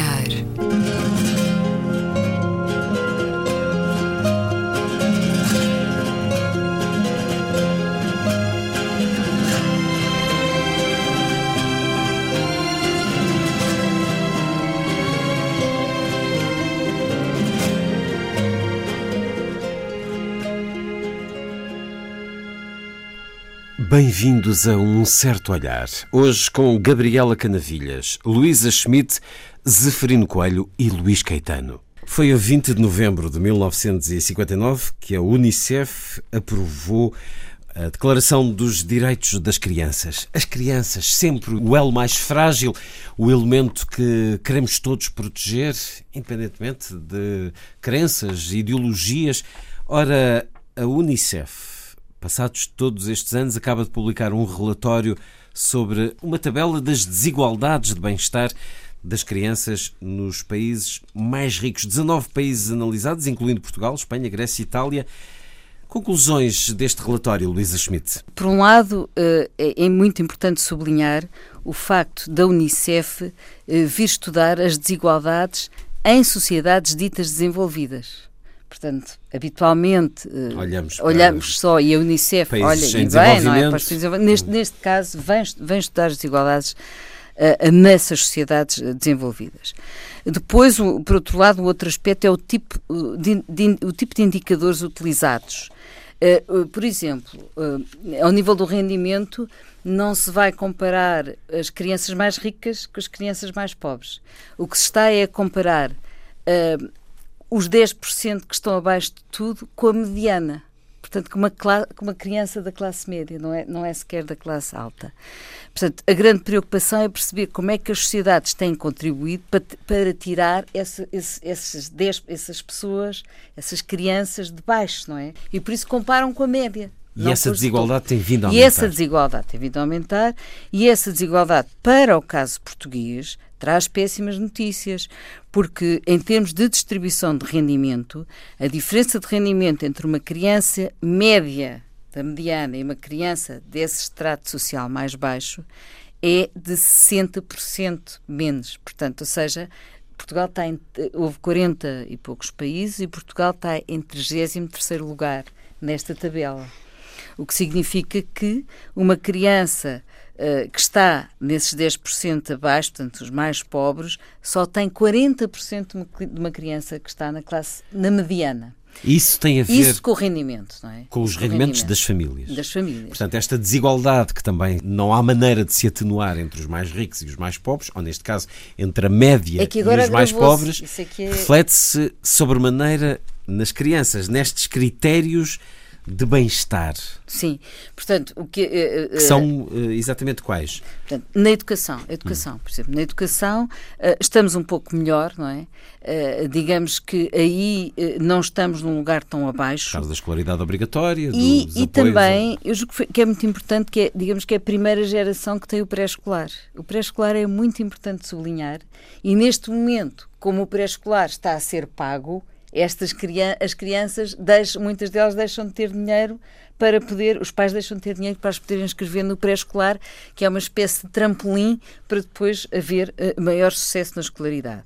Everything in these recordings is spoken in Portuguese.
olhar. Bem-vindos a Um Certo Olhar. Hoje com Gabriela Canavilhas, Luísa Schmidt, Zeferino Coelho e Luís Caetano. Foi a 20 de novembro de 1959 que a Unicef aprovou a Declaração dos Direitos das Crianças. As crianças, sempre o elo mais frágil, o elemento que queremos todos proteger, independentemente de crenças, ideologias. Ora, a Unicef passados todos estes anos, acaba de publicar um relatório sobre uma tabela das desigualdades de bem-estar das crianças nos países mais ricos. 19 países analisados, incluindo Portugal, Espanha, Grécia e Itália. Conclusões deste relatório, Luísa Schmidt? Por um lado, eh, é, é muito importante sublinhar o facto da Unicef eh, vir estudar as desigualdades em sociedades ditas desenvolvidas. Portanto, habitualmente uh, olhamos, olhamos só e a Unicef olha e bem, não é? Neste, neste caso, vem, vem estudar as desigualdades uh, nessas sociedades desenvolvidas. Depois, o, por outro lado, o outro aspecto é o tipo de, de, o tipo de indicadores utilizados. Uh, por exemplo, ao nível do rendimento, não se vai comparar as crianças mais ricas com as crianças mais pobres. O que se está é a comparar uh, os 10% que estão abaixo de tudo com a mediana. Portanto, com uma, com uma criança da classe média, não é, não é sequer da classe alta. Portanto, a grande preocupação é perceber como é que as sociedades têm contribuído para, para tirar essa, esse, esses 10, essas pessoas, essas crianças de baixo, não é? E por isso comparam com a média. E essa desigualdade tem vindo a aumentar. E essa desigualdade tem vindo a aumentar, e essa desigualdade, para o caso português, traz péssimas notícias, porque em termos de distribuição de rendimento, a diferença de rendimento entre uma criança média da mediana e uma criança desse extrato social mais baixo é de 60% menos. Portanto, ou seja, Portugal está em, houve 40 e poucos países e Portugal está em 33º lugar nesta tabela. O que significa que uma criança uh, que está nesses 10% abaixo, portanto, os mais pobres, só tem 40% de uma criança que está na classe, na mediana. Isso tem a ver Isso com o rendimento, não é? Com os com rendimentos rendimento. das famílias. Das famílias. Portanto, esta desigualdade que também não há maneira de se atenuar entre os mais ricos e os mais pobres, ou neste caso entre a média é e os mais pobres, é... reflete-se sobremaneira nas crianças, nestes critérios de bem-estar. Sim, portanto, o que, uh, uh, que são uh, exatamente quais? Portanto, na educação, educação, hum. por exemplo, na educação estamos um pouco melhor, não é? digamos que aí não estamos num lugar tão abaixo. Por causa da escolaridade obrigatória, e, e também, eu julgo que, que é muito importante que é, digamos que é a primeira geração que tem o pré-escolar. O pré-escolar é muito importante sublinhar e neste momento, como o pré-escolar está a ser pago, estas as crianças, deixam, muitas delas deixam de ter dinheiro para poder, os pais deixam de ter dinheiro para as poderem inscrever no pré-escolar, que é uma espécie de trampolim para depois haver uh, maior sucesso na escolaridade.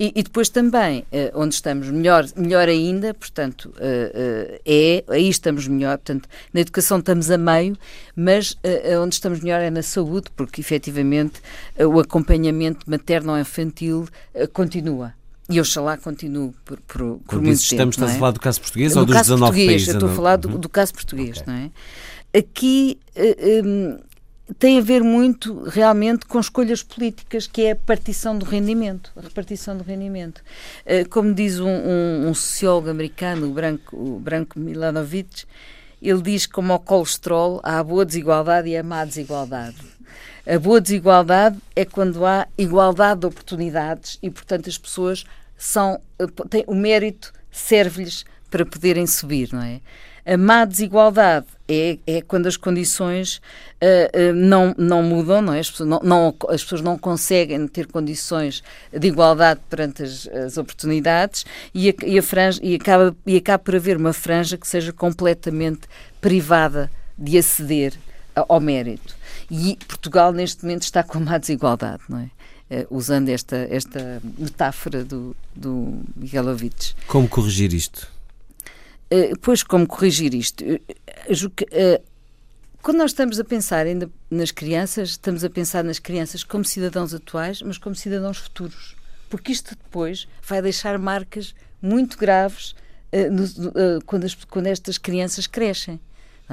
E, e depois também, uh, onde estamos melhor, melhor ainda, portanto, uh, é, aí estamos melhor, portanto, na educação estamos a meio, mas onde estamos melhor é na saúde, porque efetivamente o acompanhamento materno-infantil continua. E oxalá continue por, por, por muito dizes, tempo. Estamos, estás é? a falar do caso português ou dos 19 português, países? Eu estou a falar do, uhum. do caso português, okay. não é? Aqui uh, um, tem a ver muito realmente com escolhas políticas, que é a partição do rendimento, a repartição do rendimento. Uh, como diz um, um, um, sociólogo americano, o Branco, o Branco Milanovic, ele diz que como ao colesterol há a boa desigualdade e a má desigualdade. A boa desigualdade é quando há igualdade de oportunidades e, portanto, as pessoas são, eh, têm, o mérito serve-lhes para poderem subir, não é? A má desigualdade é, é quando as condições uh, uh, não, não mudam, não é? As pessoas não, não, as pessoas não conseguem ter condições de igualdade perante as, as oportunidades e, a, e, a franja, e, acaba, e acaba por haver uma franja que seja completamente privada de aceder ao mérito. E Portugal, neste momento, está com uma desigualdade, não é? usando esta, esta metáfora do, do Miguelovitch. Como corrigir isto? pois, como corrigir isto? Quando nós estamos a pensar ainda nas crianças, estamos a pensar nas crianças como cidadãos atuais, mas como cidadãos futuros. Porque isto depois vai deixar marcas muito graves uh, no, uh, quando, as, quando estas crianças crescem.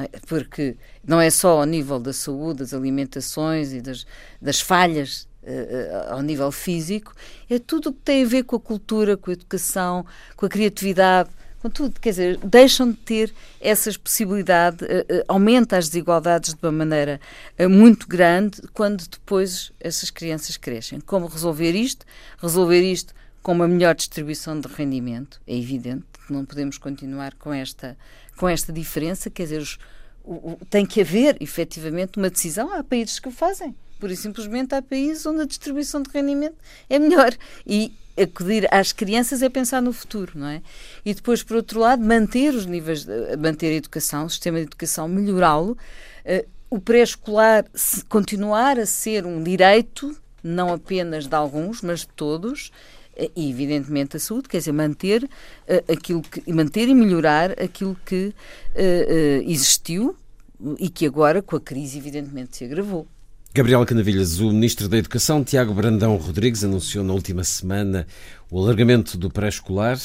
É? Porque não é só ao nível da saúde, das alimentações e das, das falhas uh, ao nível físico, é tudo o que tem a ver com a cultura, com a educação, com a criatividade Contudo, quer dizer, deixam de ter essas possibilidades, uh, aumenta as desigualdades de uma maneira muito grande quando depois essas crianças crescem. Como resolver isto? Resolver isto com uma melhor distribuição de rendimento, é evidente não podemos continuar com esta, com esta diferença, quer dizer, os, o, o, tem que haver efetivamente uma decisão. Há países que o fazem. Por e simplesmente há países onde a distribuição de rendimento é melhor. E acudir às crianças é pensar no futuro, não é? E depois, por outro lado, manter os níveis, manter a educação, o sistema de educação, melhorá-lo, uh, o pré-escolar continuar a ser um direito, não apenas de alguns, mas de todos, e evidentemente a saúde, quer dizer, manter uh, aquilo que, manter e melhorar aquilo que existiu e que agora, com a crise, evidentemente se agravou. Gabriel Canavilhas, o Ministro da Educação, Tiago Brandão Rodrigues, anunciou na última semana o alargamento do pré-escolar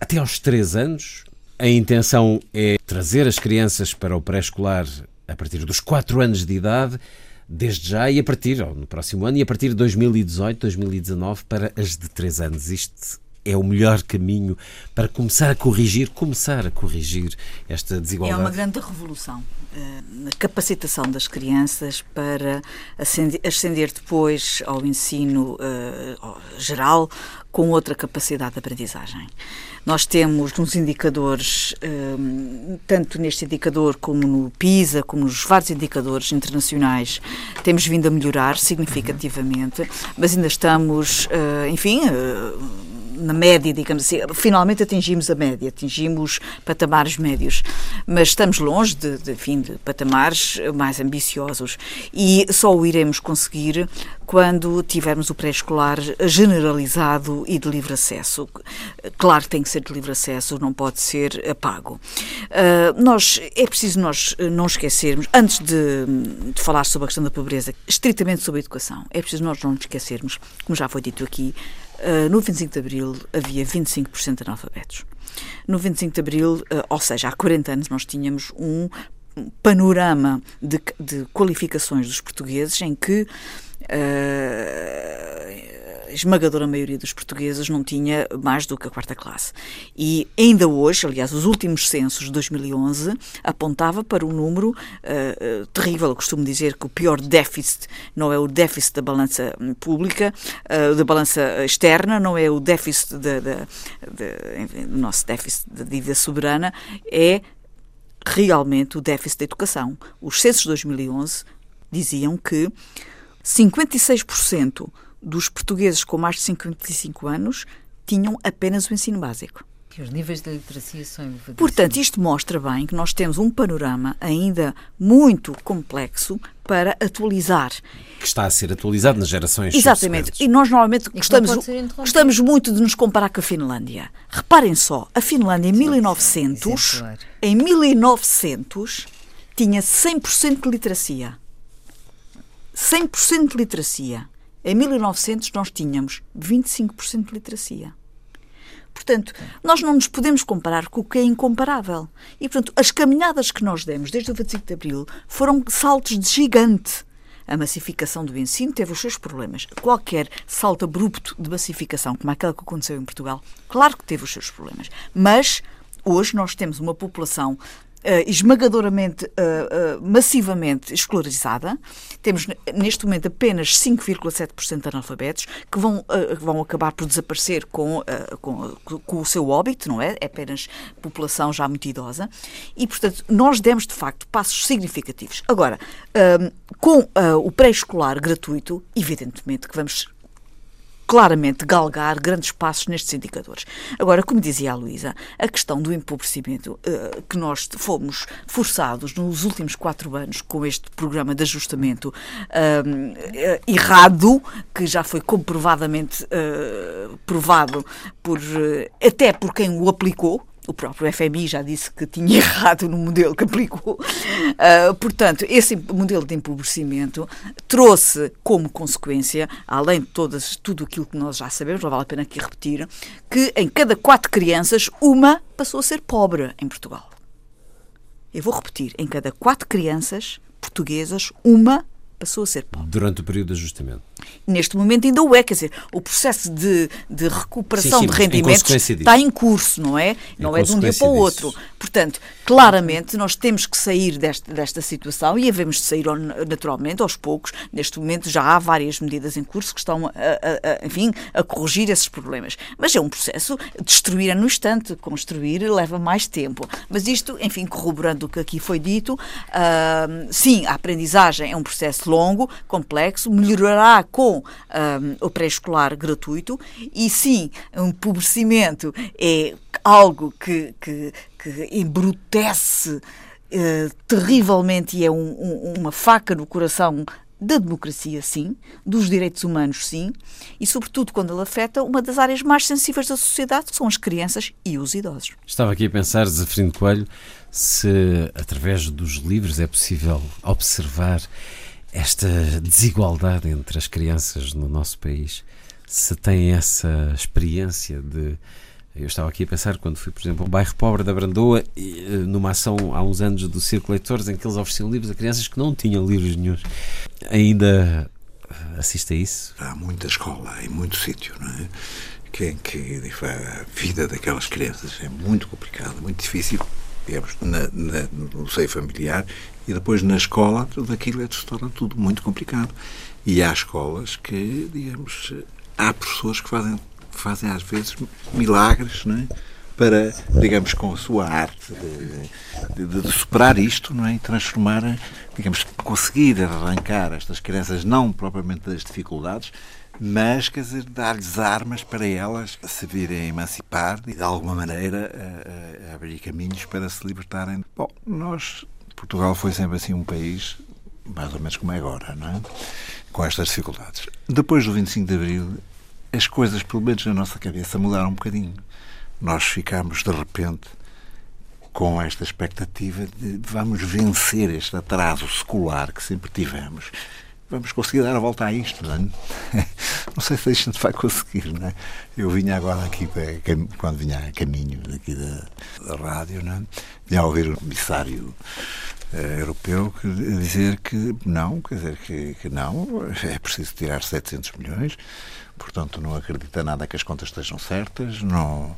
até aos 3 anos. A intenção é trazer as crianças para o pré-escolar a partir dos 4 anos de idade, desde já e a partir, ou no próximo ano, e a partir de 2018, 2019, para as de 3 anos. Isto é o melhor caminho para começar a corrigir, começar a corrigir esta desigualdade? É uma grande revolução eh, na capacitação das crianças para ascender depois ao ensino uh, geral com outra capacidade de aprendizagem. Nós temos nos indicadores, um, eh, tanto neste indicador como no PISA, como nos vários indicadores internacionais, temos vindo a melhorar significativamente, mas ainda estamos, uh, enfim, uh, na média, digamos assim. Finalmente atingimos a média, atingimos patamares médios, mas estamos longe de, de, enfim, de patamares mais ambiciosos e só o iremos conseguir quando tivermos o pré-escolar generalizado e de livre acesso. Claro que tem que ser de livre acesso, não pode ser pago. Uh, nós, é preciso nós não esquecermos, antes de, de falar sobre a questão da pobreza, estritamente sobre a educação, é preciso nós não esquecermos, como já foi dito aqui, Uh, no 25 de Abril havia 25% de analfabetos. No 25 de Abril, uh, ou seja, há 40 anos, nós tínhamos um panorama de, de qualificações dos portugueses em que uh, esmagadora maioria dos portugueses não tinha mais do que a quarta classe. E ainda hoje, aliás, os últimos censos de 2011 apontava para um número uh, terrível. Eu costumo dizer que o pior déficit não é o déficit da balança pública, uh, da balança externa, não é o déficit da, do nosso déficit da dívida soberana, é realmente o déficit da educação. Os censos de 2011 diziam que 56% dos portugueses com mais de 55 anos tinham apenas o ensino básico. Que os níveis de literacia são elevadíssimos. Portanto, isto mostra bem que nós temos um panorama ainda muito complexo para atualizar. Que está a ser atualizado nas gerações Exatamente. E nós normalmente e gostamos, gostamos muito de nos comparar com a Finlândia. Reparem só, a Finlândia em 1900, em 1900 tinha 100% de literacia. 100% de literacia. Em 1900 nós tínhamos 25% de literacia. Portanto, nós não nos podemos comparar com o que é incomparável. E, portanto, as caminhadas que nós demos desde o 25 de Abril foram saltos de gigante. A massificação do ensino teve os seus problemas. Qualquer salto abrupto de massificação, como aquela que aconteceu em Portugal, claro que teve os seus problemas. Mas hoje nós temos uma população esmagadoramente, uh, uh, massivamente escolarizada. Temos neste momento apenas 5,7% de analfabetos que vão, vão acabar por desaparecer com, com, com, o seu óbito, não é? É apenas população já muito idosa. E, portanto, nós demos de facto passos significativos. Agora, com o pré-escolar gratuito, evidentemente que vamos claramente galgar grandes passos nestes indicadores. Agora, como dizia a Luísa, a questão do empobrecimento uh, que nós fomos forçados nos últimos quatro anos com este programa de ajustamento uh, errado, que já foi comprovadamente uh, provado por, até por quem o aplicou, o próprio FMI já disse que tinha errado no modelo que aplicou. Uh, portanto, esse modelo de empobrecimento trouxe como consequência, além de todas, tudo aquilo que nós já sabemos, não vale a pena aqui repetir, que em cada quatro crianças, uma passou a ser pobre em Portugal. Eu vou repetir, em cada quatro crianças portuguesas, uma passou a ser pobre. Durante o período de ajustamento. Neste momento ainda o é, quer dizer, o processo de, de recuperação sim, sim, de rendimentos está em curso, não é? Não é de um dia para o outro. Disso. Portanto, claramente nós temos que sair desta, desta situação e havemos de sair naturalmente aos poucos. Neste momento já há várias medidas em curso que estão, a, a, a, enfim, a corrigir esses problemas. Mas é um processo, destruir é no instante, construir leva mais tempo. Mas isto, enfim, corroborando o que aqui foi dito, uh, sim, a aprendizagem é um processo longo, complexo, melhorará com um, o pré-escolar gratuito e sim, um empobrecimento é algo que, que, que embrutece uh, terrivelmente e é um, um, uma faca no coração da democracia, sim, dos direitos humanos, sim, e sobretudo quando ele afeta uma das áreas mais sensíveis da sociedade, que são as crianças e os idosos. Estava aqui a pensar, Zafirino Coelho, se através dos livros é possível observar esta desigualdade entre as crianças no nosso país, se tem essa experiência de. Eu estava aqui a pensar quando fui, por exemplo, ao bairro pobre da Brandoa, eh, numa ação há uns anos do Círculo Leitores, em que eles ofereciam livros a crianças que não tinham livros nenhums. Ainda assiste a isso? Há muita escola em muito sítio, não é? Que, que a vida daquelas crianças é muito complicada, muito difícil, digamos, na, na, no seio familiar e depois na escola tudo aquilo é, se torna tudo muito complicado. E há escolas que, digamos, há professores que fazem, fazem às vezes milagres, não é? para, digamos, com a sua arte de, de, de, superar isto não é? e transformar, digamos, conseguir arrancar estas crianças, não propriamente das dificuldades, mas, quer dizer, dar-lhes armas para elas se virem emancipar e, de alguma maneira, a, a abrir caminhos para se libertarem. Bom, nós Portugal foi sempre assim um país, mais ou menos como é agora, não é? Com estas dificuldades. Depois do 25 de Abril, as coisas, pelo menos na nossa cabeça, mudaram um bocadinho. Nós ficámos, de repente, com esta expectativa de vamos vencer este atraso secular que sempre tivemos. Vamos conseguir dar a volta a isto, não é? Não sei se a gente vai conseguir, não é? Eu vinha agora aqui, quando vinha a caminho daqui da, da rádio, não é? Vinha a ouvir o comissário uh, europeu que, dizer que não, quer dizer, que, que não, é preciso tirar 700 milhões, portanto não acredita nada que as contas estejam certas, não,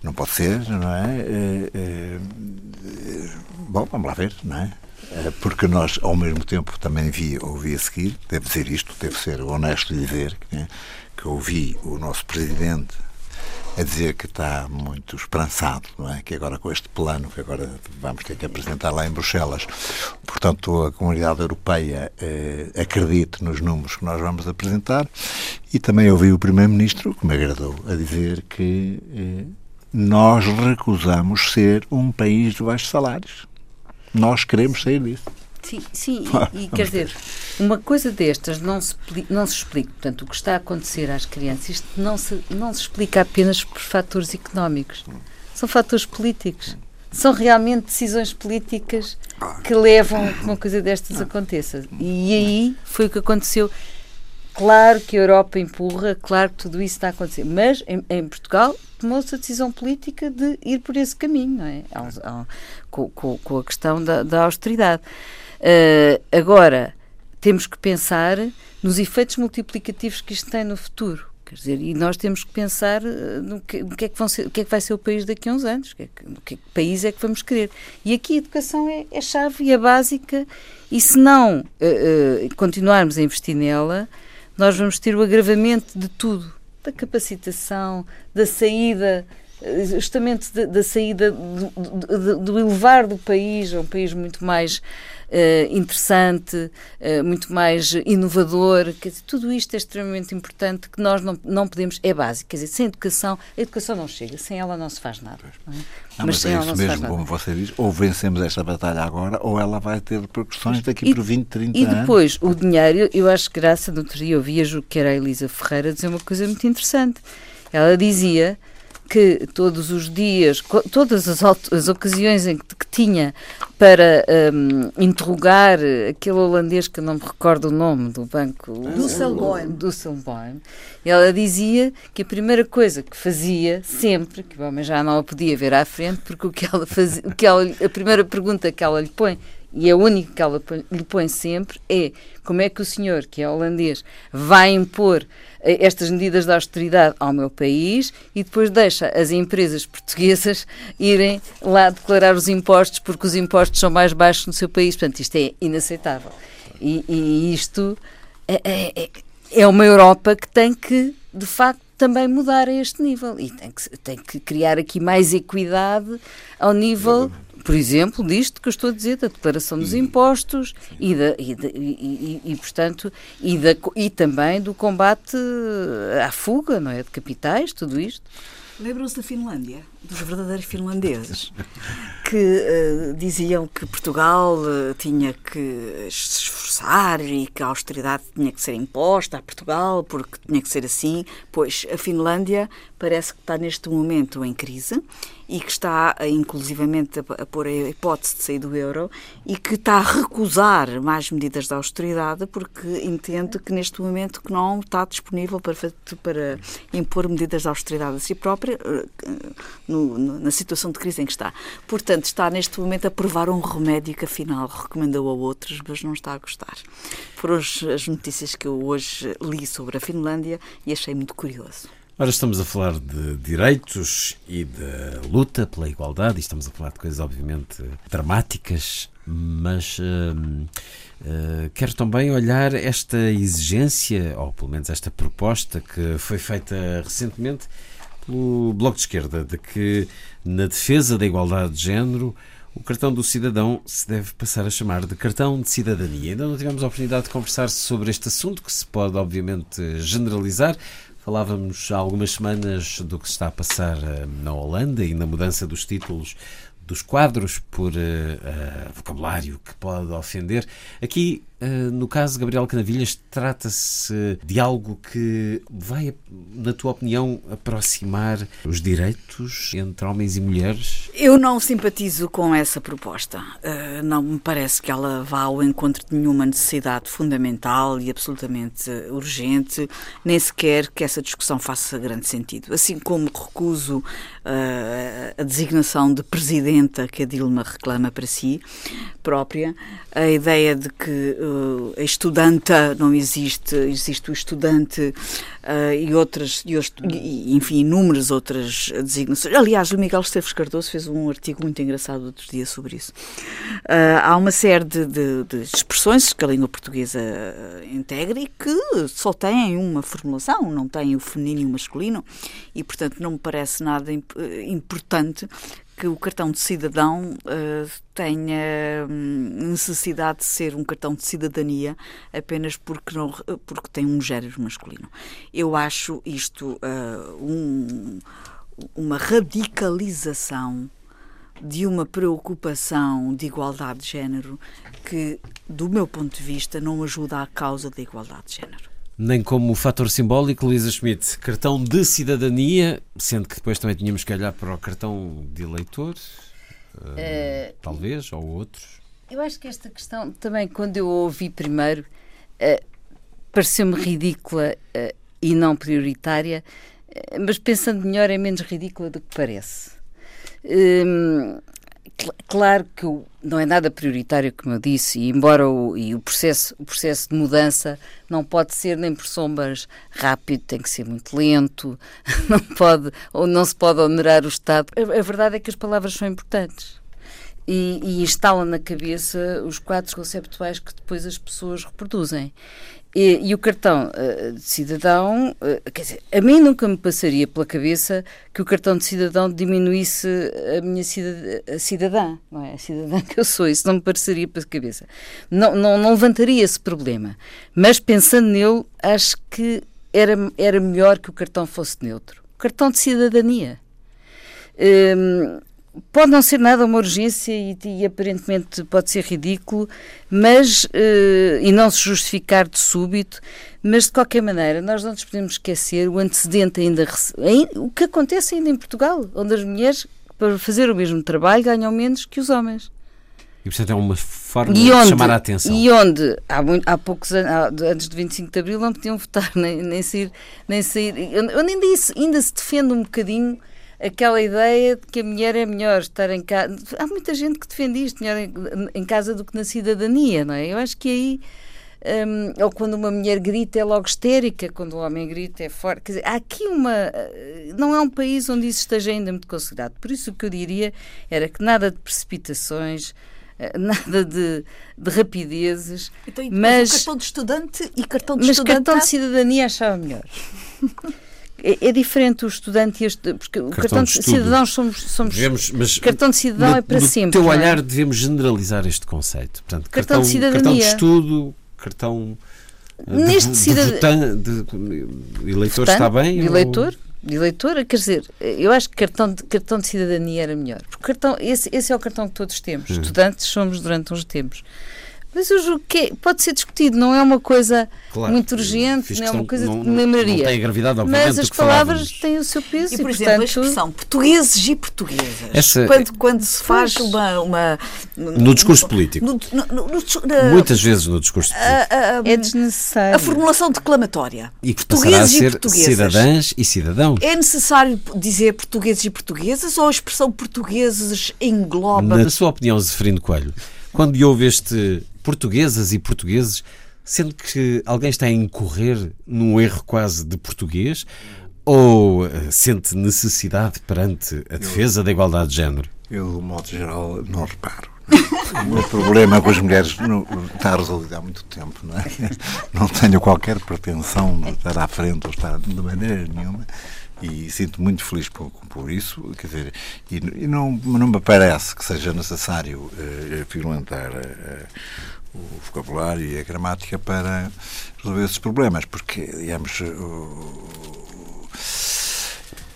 não pode ser, não é? é, é bom, vamos lá ver, não é? Porque nós, ao mesmo tempo, também vi, ouvi a seguir, deve dizer isto, deve ser honesto dizer, que, que ouvi o nosso Presidente a dizer que está muito esperançado, não é? Que agora com este plano que agora vamos ter que apresentar lá em Bruxelas, portanto a comunidade europeia eh, acredite nos números que nós vamos apresentar e também ouvi o primeiro-ministro, que me agradou, a dizer que eh, nós recusamos ser um país de baixos salários. Nós queremos sair disso. Sim, sim, e, e quer dizer, uma coisa destas não se, não se explica, portanto, o que está a acontecer às crianças, isto não se, não se explica apenas por fatores económicos, são fatores políticos. São realmente decisões políticas que levam a que uma coisa destas aconteça. E aí foi o que aconteceu. Claro que a Europa empurra, claro que tudo isso está a acontecer, mas em, em Portugal tomou-se a decisão política de ir por esse caminho, não é? Ao, ao, com, com, a questão da, da austeridade. Uh, agora, temos que pensar nos efeitos multiplicativos que isto tem no futuro. Quer dizer, e nós temos que pensar eh, no que, no que, é, que ser, o que é que vai ser o país daqui a uns anos, que, é no que, que país é que vamos querer. E aqui a educação é, é chave e é básica, e se não uh, uh, continuarmos a investir nela, nós vamos ter o agravamento de tudo, da capacitação, da saída justamente da, da saída do, do, elevar do país a um país muito mais uh, interessante, uh, muito mais inovador. Quer dizer, tudo isto é extremamente importante que nós não, não podemos, é básico. Quer dizer, sem educação, a educação não chega, sem ela não se faz nada. Não é? Não, mas, mas é isso mesmo, como você diz, ou vencemos esta batalha agora, ou ela vai ter repercussões daqui e, por 20, 30 anos. E depois, o dinheiro, eu acho que graça, no outro dia eu via que era a Elisa Ferreira dizer uma coisa muito interessante. Ela dizia que todos os dias, todas as, as ocasiões em que, que tinha para um, interrogar aquele holandês que não me recordo o nome do banco Dusselboim. Dusselboim, ela dizia que a primeira coisa que fazia sempre, que o homem já não a podia ver à frente, porque o que ela fazia, o que ela, a primeira pergunta que ela lhe põe e a única que ela lhe põe sempre é como é que o senhor, que é holandês, vai impor eh, estas medidas de austeridade ao meu país e depois deixa as empresas portuguesas irem lá declarar os impostos porque os impostos são mais baixos no seu país. Portanto, isto é inaceitável. E, e isto é, é, é, é uma Europa que tem que, de facto, também mudar a este nível e tem que, tem que criar aqui mais equidade ao nível por exemplo, disto que eu estou a dizer, da declaração dos impostos e, da, e, de, e, e, portanto, e, da, e também do combate à fuga, não é? De capitais, tudo isto. Lembram-se da Finlândia, dos verdadeiros finlandeses, que uh, diziam que Portugal uh, tinha que se esforçar e que a austeridade tinha que ser imposta a Portugal porque tinha que ser assim. Pois a Finlândia parece que está neste momento em crise e que está inclusivamente a, pôr a hipótese de sair do euro e que está a recusar mais medidas de austeridade porque entende que neste momento que não está disponível para, para impor medidas de austeridade a si própria eh, no, no, na situação de crise em que está. Portanto, está neste momento a provar um remédio que afinal recomendou a outros, mas não está a gostar. Foram as notícias que eu hoje li sobre a Finlândia e achei muito curioso. Ora, estamos a falar de direitos e de luta pela igualdade, e estamos a falar de coisas, obviamente, dramáticas, mas uh, uh, quero também olhar esta exigência, ou pelo menos esta proposta que foi feita recentemente pelo Bloco de Esquerda, de que na defesa da igualdade de género o cartão do cidadão se deve passar a chamar de cartão de cidadania. Ainda não tivemos a oportunidade de conversar sobre este assunto, que se pode, obviamente, generalizar. Falávamos há algumas semanas do que se está a passar eh, na Holanda e na mudança dos títulos dos quadros por uh, uh, vocabulário que pode ofender. Aqui no caso de Gabriel Canavilhas, trata-se de algo que vai, na tua opinião, aproximar os direitos entre homens e mulheres? Eu não simpatizo com essa proposta. Uh, não me parece que ela vá ao encontro de nenhuma necessidade fundamental e absolutamente urgente, nem sequer que essa discussão faça grande sentido. Assim como recuso uh, a designação de presidenta que a Dilma reclama para si própria, a ideia de que uh, a estudanta não existe, existe o estudante uh, e outras, e, e, enfim, inúmeras outras designações. Aliás, o Miguel Esteves Cardoso fez um artigo muito engraçado outro dia sobre isso. Uh, há uma série de, de, de, expressões que a língua portuguesa integra e que só têm uma formulação, não têm o feminino e o masculino, e portanto não me parece nada imp importante que o cartão de cidadão uh, tenha hum, necessidade de ser um cartão de cidadania apenas porque, não, porque tem um género masculino. Eu acho isto uh, um, uma radicalização de uma preocupação de igualdade de género que, do meu ponto de vista, não ajuda à causa da igualdade de género nem como fator simbólico, Luísa Schmidt, cartão de cidadania, sendo que depois também tínhamos que olhar para o cartão de eleitor, uh, uh, talvez, ou outros. Eu acho que esta questão, também, quando eu ouvi primeiro, uh, pareceu-me ridícula e não prioritária, mas pensando melhor, é menos ridícula do que parece. Hum, claro que não é nada prioritário, como eu disse, e embora o, e o, processo, o processo de mudança não pode ser nem por sombras rápido, tem que ser muito lento, não pode, ou não se pode onerar o Estado. A, a verdade é que as palavras são importantes. E, e instalam na cabeça os quadros conceptuais que depois as pessoas reproduzem. E, e, o cartão uh, de cidadão, uh, quer dizer, a mim nunca me passaria pela cabeça que o cartão de cidadão diminuísse a minha a cidadã, não é? A cidadã que eu sou, isso não me passaria pela cabeça. Não, não, não levantaria esse problema. Mas pensando nele, acho que era, era melhor que o cartão fosse neutro. O cartão de cidadania. Um, pode não ser nada uma urgência e, e aparentemente pode ser ridículo, mas uh, e não se justificar de súbito, mas de qualquer maneira nós não nos podemos esquecer o antecedente ainda, o que acontece ainda em Portugal, onde as mulheres para fazer o mesmo trabalho ganham menos que os homens. E portanto é uma forma onde, de chamar a atenção. E onde há, muito, há poucos anos, antes de 25 de Abril, não podiam votar, nem, nem sair, nem sair. Onde ainda, ainda se defende um bocadinho aquela ideia de que a mulher é melhor estar em casa. Há muita gente que defende isto, melhor em, em casa do que na cidadania, não é? Eu acho que aí. Um, ou quando uma mulher grita é logo histérica, quando o homem grita é forte. Quer dizer, há aqui uma. Não é um país onde isso esteja ainda muito considerado. Por isso o que eu diria era que nada de precipitações, eh, nada de, de rapidezes. Então, mas, cartão de estudante e cartão de mas estudante. Mas cartão de cidadania achava melhor. É, é, diferente o estudante e este, porque cartão o cartão de, de cidadãos somos, somos devemos, mas cartão de cidadão no, é para no sempre. No teu é? olhar devemos generalizar este conceito. Portanto, cartão, cartão de cidadania. Cartão de estudo, cartão Neste de, cidad... de, de eleitor está bem? Eleitor? Ou... Eleitor, quer dizer, eu acho que cartão de, cartão de cidadania era melhor. Porque cartão, esse, esse é o cartão que todos temos. Hum. Estudantes somos durante uns tempos. Mas eu julgo que pode ser discutido, não é uma coisa claro, muito urgente, não é uma coisa não, que me lembraria. Não tem gravidade, obviamente, Mas as palavras têm o seu peso. E, por e, exemplo, portanto, a expressão portugueses e portuguesas. Essa, quando, quando se faz uma, uma. No discurso político. No, no, no, Muitas vezes no discurso político. A, a, é desnecessário. A formulação declamatória. E que portugueses a ser e portuguesas. cidadãs e cidadãos. É necessário dizer portugueses e portuguesas ou a expressão portugueses engloba. Na sua opinião, Zeferino Coelho, quando houve este portuguesas e portugueses, sendo que alguém está a incorrer num erro quase de português ou uh, sente necessidade perante a defesa eu, da igualdade de género? Eu, de modo geral, não reparo. o meu problema com as mulheres não, está resolvido há muito tempo. Não, é? não tenho qualquer pretensão de estar à frente ou estar de maneira nenhuma e sinto muito feliz por, por isso, quer dizer, e, e, não, não me parece que seja necessário uh, violentar uh, o vocabulário e a gramática para resolver esses problemas, porque, digamos,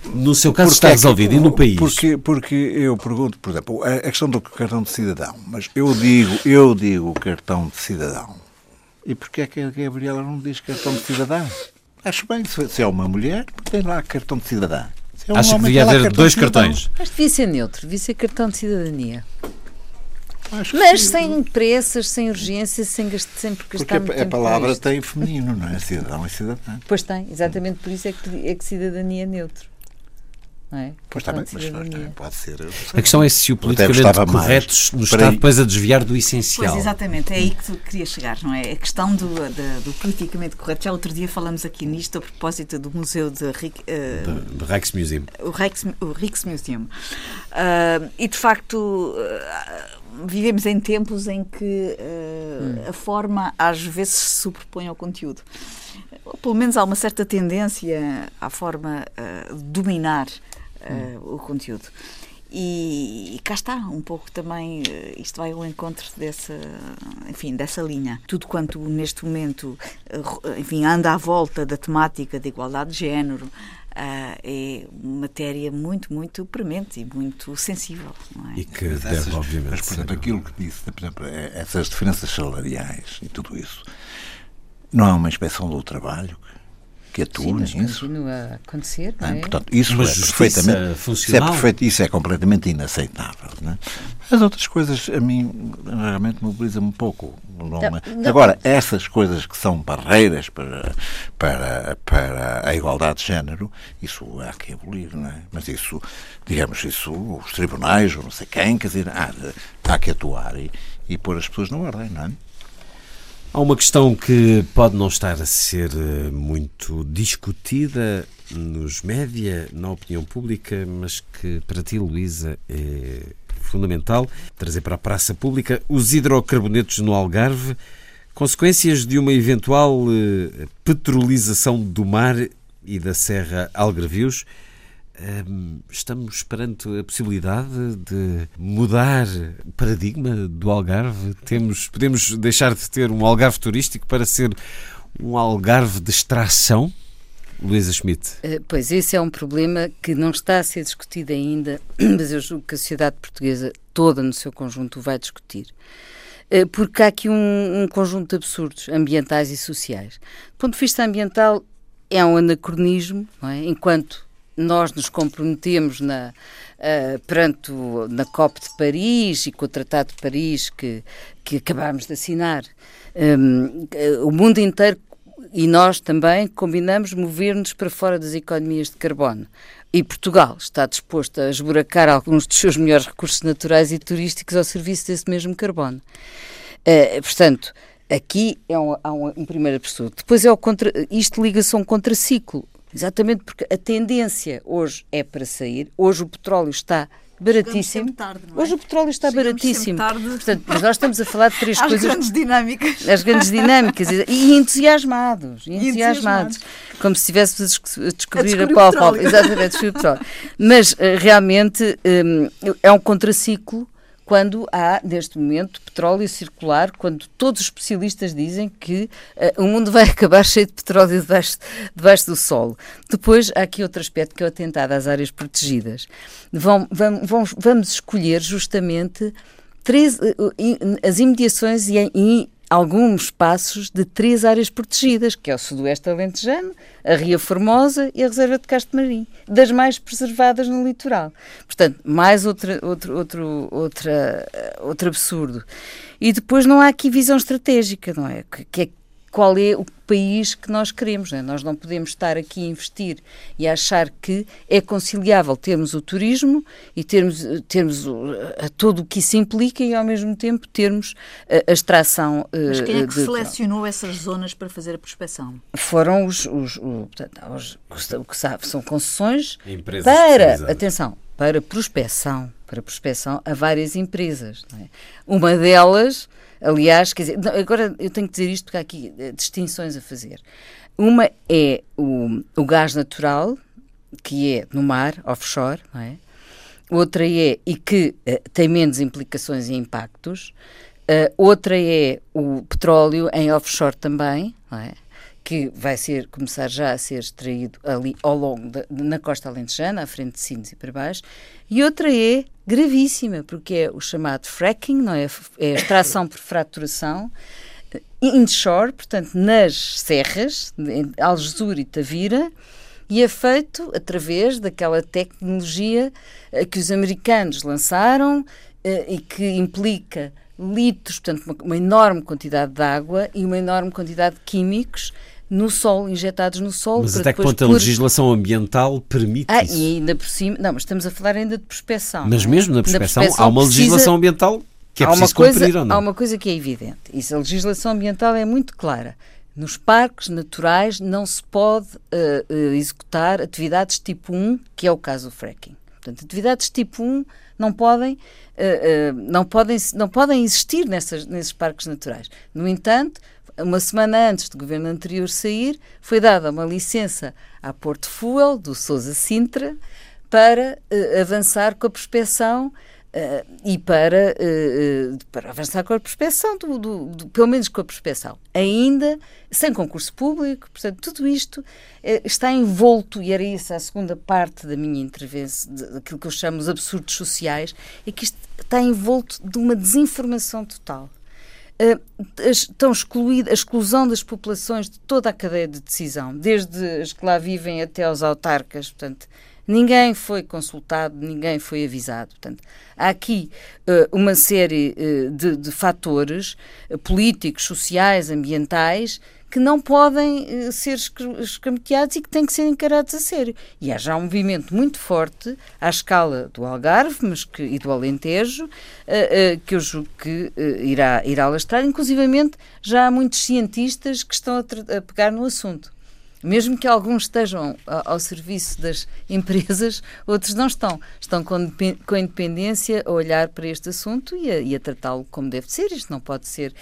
no seu caso está é resolvido. e no país? Porque, porque eu pergunto, por exemplo, a, questão do cartão de cidadão. Mas eu digo, eu digo cartão de cidadão. E porquê é que a Gabriela não diz cartão de cidadão? Acho bem, se é uma mulher, tem lá cartão de cidadã. É um Acho que devia haver dois cartões. Mas devia ser neutro, devia ser cartão de cidadania. Acho Mas sem pressas, sem urgência, sem, porque gastar Porque a, a palavra tem feminino, não é? Cidadão e cidadã. Pois tem, exatamente por isso é que, é que cidadania é neutro. É? Pois está bem, mas pode ser. A questão é se o politicamente correto nos está depois a desviar do essencial. Pois, exatamente, é aí que tu querias chegar, não é? A questão do, do, do politicamente correto. Já outro dia falamos aqui nisto a propósito do Museu de, uh, de, de Rijksmuseum. O, Rijks, o Rijksmuseum. Uh, e de facto. Uh, vivemos em tempos em que hum. a forma às vezes se superpõe ao conteúdo. Pelo menos há uma certa tendência à forma de dominar uh, o conteúdo. E, e, cá está, um pouco também, eh, isto vai ao encontro dessa, enfim, dessa linha. Tudo quanto neste momento, eh, enfim, anda à volta da temática da igualdade de género, Uh, é matéria muito, muito premente e muito sensível. É? E que deve, essas, obviamente. Mas, por exemplo, aquilo que disse, por exemplo, essas diferenças salariais e tudo isso, não é uma inspeção do trabalho que atuam Sim, nisso. continua a acontecer, não é? Portanto, isso é perfeitamente isso é, perfeito, isso é completamente inaceitável. Não é? As outras coisas, a mim, realmente mobilizam-me um pouco. Não, não, Agora, essas coisas que são barreiras para, para, para a igualdade de género, isso há que abolir, não é? Mas isso, digamos, isso, os tribunais, ou não sei quem, quer dizer, há, há que atuar e, e pôr as pessoas na ordem, não é? Há uma questão que pode não estar a ser eh, muito discutida nos média, na opinião pública, mas que para ti, Luísa, é fundamental trazer para a praça pública os hidrocarbonetos no Algarve Consequências de uma eventual eh, petrolização do mar e da Serra Algarvios. Estamos perante a possibilidade de mudar o paradigma do Algarve? Temos, podemos deixar de ter um Algarve turístico para ser um Algarve de extração? Luísa Schmidt. Eh, pois, esse é um problema que não está a ser discutido ainda, mas eu julgo que a sociedade portuguesa toda no seu conjunto vai discutir. Eh, porque há aqui um, um conjunto de absurdos ambientais e sociais. Do ponto de vista ambiental, é um anacronismo, é? enquanto nós nos comprometemos na, uh, na COP de Paris e com o Tratado de Paris que, que acabámos de assinar, um, o mundo inteiro e nós também combinamos mover-nos para fora das economias de carbono. E Portugal está disposto a esburacar alguns dos seus melhores recursos naturais e turísticos ao serviço desse mesmo carbono. Uh, portanto, aqui é um, há um, um primeiro absurdo. Depois é o contra, isto liga-se a um contraciclo, exatamente porque a tendência hoje é para sair. Hoje o petróleo está baratíssimo. Tarde, é? Hoje o petróleo está Chegamos baratíssimo. Tarde. Portanto, mas nós estamos a falar de três As coisas. grandes dinâmicas. As grandes dinâmicas. E entusiasmados. E entusiasmados. Como se estivéssemos a descobrir a, descobrir pau a petróleo. Exatamente, a descobrir o petróleo. Mas eh, realmente eh, é um contraciclo quando há, neste momento, petróleo circular, quando todos os especialistas dizem que uh, o mundo vai acabar cheio de petróleo debaixo, debaixo do solo. Depois, há aqui outro aspecto que é o atentado às áreas protegidas. Vão, vamos, vamos escolher justamente três, uh, as imediações e, e alguns espaços de três áreas protegidas, que é o Sudoeste Alentejano, a Ria Formosa e a Reserva de Castro Marim, das mais preservadas no litoral. Portanto, mais outra, outro, outro, outra, outro absurdo. E depois não há aqui visão estratégica, não é? Que é qual é o país que nós queremos. Não é? Nós não podemos estar aqui a investir e a achar que é conciliável termos o turismo e termos, termos todo o que isso implica e, ao mesmo tempo, termos a, a extração. Mas quem é que de, selecionou essas zonas para fazer a prospecção? Foram os, os, os, portanto, os, o que sabe, são concessões Empresas para, atenção, para prospecção, para prospecção a várias empresas. É? Uma delas Aliás, quer dizer, agora eu tenho que dizer isto porque há aqui eh, distinções a fazer. Uma é o, o gás natural, que é no mar, offshore, não é? Outra é, e que uh, tem menos implicações e impactos. Uh, outra é o petróleo em offshore também, não é? Que vai ser, começar já a ser extraído ali ao longo da, na costa alentejana, à frente de Sines e para baixo, e outra é gravíssima, porque é o chamado fracking, não é? É extração por fraturação, inshore, portanto, nas serras, em Algesur e Tavira, e é feito através daquela tecnologia eh, que os americanos lançaram eh, e que implica litros, portanto, uma, uma, enorme quantidade de água e uma enorme quantidade de químicos no solo, injetados no solo. Mas até que ponto a legislação ambiental permite ah, isso? E ainda por cima, não, mas estamos a falar ainda de prospeção. Mas é? mesmo na prospeção, há uma precisa, legislação ambiental que é há preciso coisa, cumprir ou não? Há uma coisa que é evidente, isso, a legislação ambiental é muito clara. Nos parques naturais não se pode uh, uh, executar atividades tipo 1, que é o caso do fracking. Portanto, atividades tipo 1 não podem, uh, não podem, não podem existir nessas, nesses parques naturais. No entanto, uma semana antes do governo anterior sair, foi dada uma licença à Porto Fuel, do Sousa Sintra, para uh, avançar com a prospeção Uh, e para, uh, uh, para avançar com a prospeção, do, do, do, pelo menos com a prospeção, ainda sem concurso público, portanto, tudo isto está envolto, e era isso a segunda parte da minha intervenção, daquilo que eu chamo os absurdos sociais, é que isto está envolto de uma desinformação total. estão excluídas, a exclusão das populações de toda a cadeia de decisão, desde as que lá vivem até aos autarcas, portanto, Ninguém foi consultado, ninguém foi avisado. Portanto, há aqui uh, uma série uh, de, de, fatores uh, políticos, sociais, ambientais que não podem ser escamoteados e que têm que ser encarados a sério. E há já um movimento muito forte à escala do Algarve mas que, e do Alentejo, que eu julgo que irá, irá alastrar. Inclusivamente, já há muitos cientistas que estão a, a pegar no assunto. Mesmo que alguns estejam ao, serviço das empresas, outros não estão. Estão com, independência a olhar para este assunto e a, a tratá-lo como deve ser. Isto não pode ser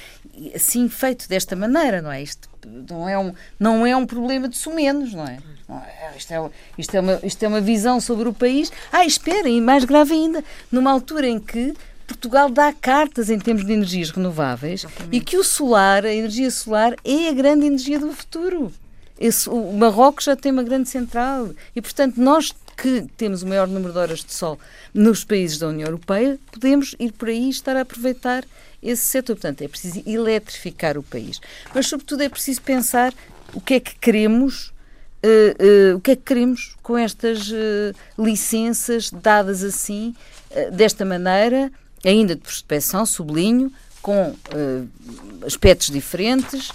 assim feito desta maneira, não é? Isto não é um, não é um problema de sumenos, não é? Não é isto, é, isto, é uma, isto é uma visão sobre o país. Ah, esperem, mais grave ainda, numa altura em que Portugal dá cartas em termos de energias renováveis Exatamente. e que o solar, a energia solar, é a grande energia do futuro. Esse, o Marrocos já tem uma grande central e, portanto, nós que temos o maior número de horas de sol nos países da União Europeia, podemos ir por aí e estar a aproveitar esse setor. Portanto, é preciso eletrificar o país. Mas, sobretudo, é preciso pensar o que é que queremos. Uh, uh, o que é que queremos com estas uh, licenças dadas assim, desta maneira, ainda de prospecção, sublinho, com aspectos diferentes,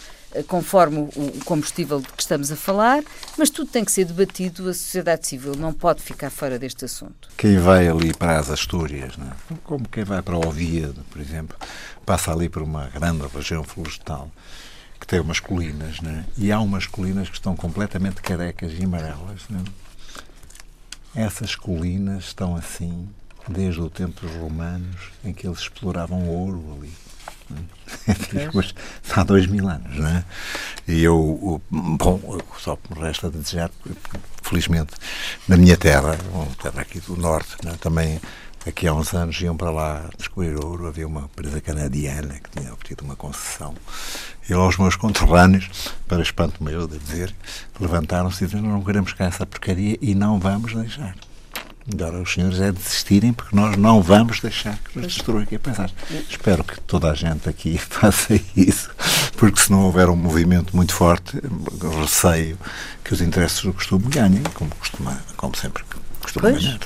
conforme o combustível de que estamos a falar, mas tudo tem que ser debatido, a sociedade civil não pode ficar fora deste assunto. Quem vai ali para as Astúrias, é? como quem vai para Oviedo, por exemplo, passa ali por uma grande região florestal que tem umas colinas, é? e há umas colinas que estão completamente carecas e amarelas. É? Essas colinas estão assim desde o tempo dos romanos, em que eles exploravam ouro ali mas há dois mil anos, não é? E eu, bom, só me resta desejar, felizmente, na minha terra, uma terra aqui do norte, é? também aqui há uns anos iam para lá descobrir ouro, havia uma empresa canadiana que tinha obtido uma concessão. E lá os meus conterrâneos, para espanto meu de dizer, levantaram-se e disseram: não queremos cá essa porcaria e não vamos deixar. Melhor os senhores é desistirem, porque nós não vamos deixar que nos destrua aqui a pensar. Espero que toda a gente aqui faça isso, porque se não houver um movimento muito forte, receio que os interesses do costume ganhem, como, costuma, como sempre costuma pois. ganhar.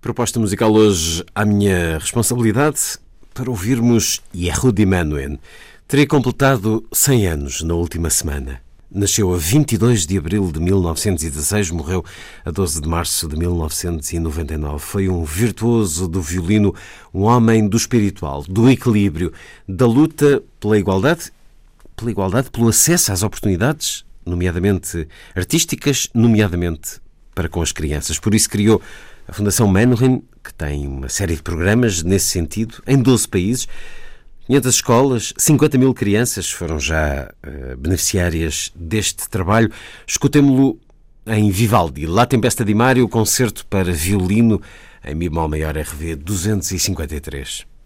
Proposta musical hoje à minha responsabilidade para ouvirmos Yehudi Menuhin. Teria completado 100 anos na última semana. Nasceu a 22 de abril de 1916, morreu a 12 de março de 1999. Foi um virtuoso do violino, um homem do espiritual, do equilíbrio, da luta pela igualdade, pela igualdade, pelo acesso às oportunidades, nomeadamente artísticas, nomeadamente para com as crianças. Por isso criou a Fundação Menuhin, que tem uma série de programas nesse sentido, em 12 países. 500 escolas, 50 mil crianças foram já uh, beneficiárias deste trabalho. Escutemo-lo em Vivaldi, La Tempesta di Mário, concerto para violino em Mi maior RV 253.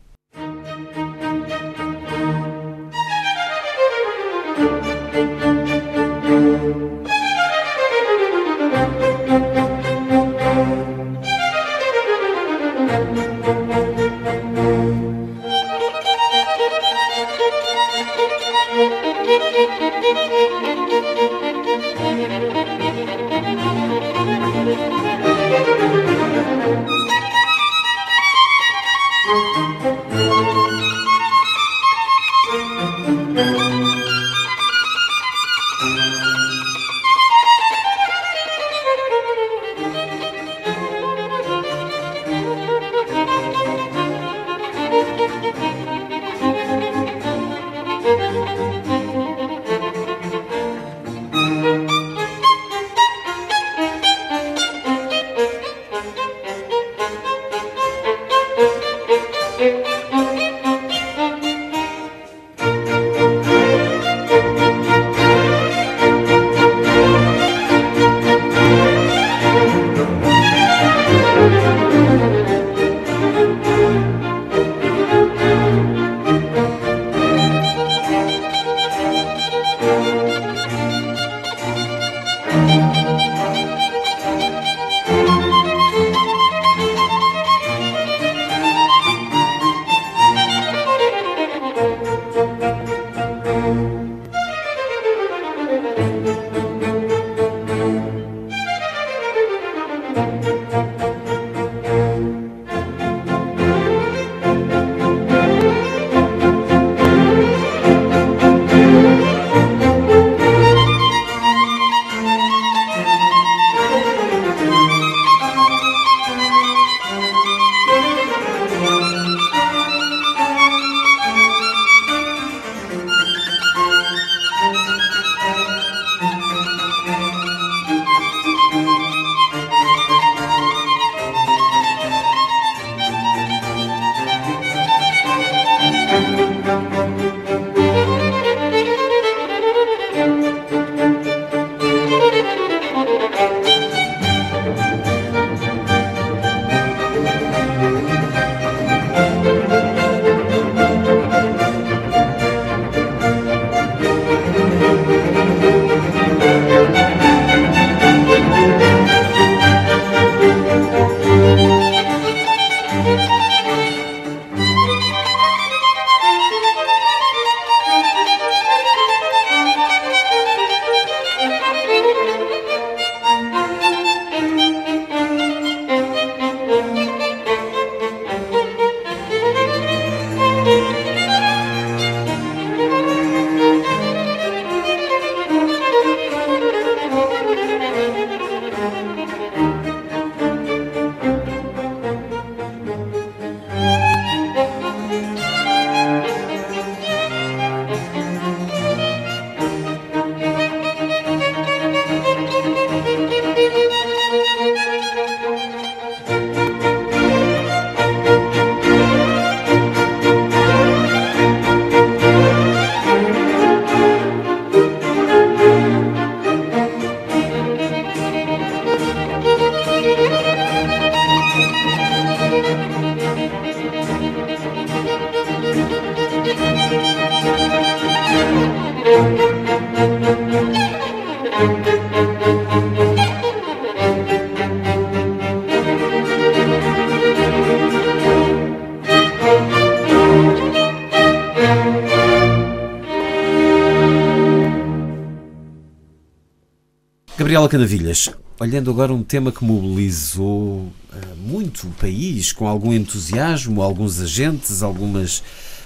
Canavilhas, olhando agora um tema que mobilizou uh, muito o país, com algum entusiasmo, alguns agentes, algumas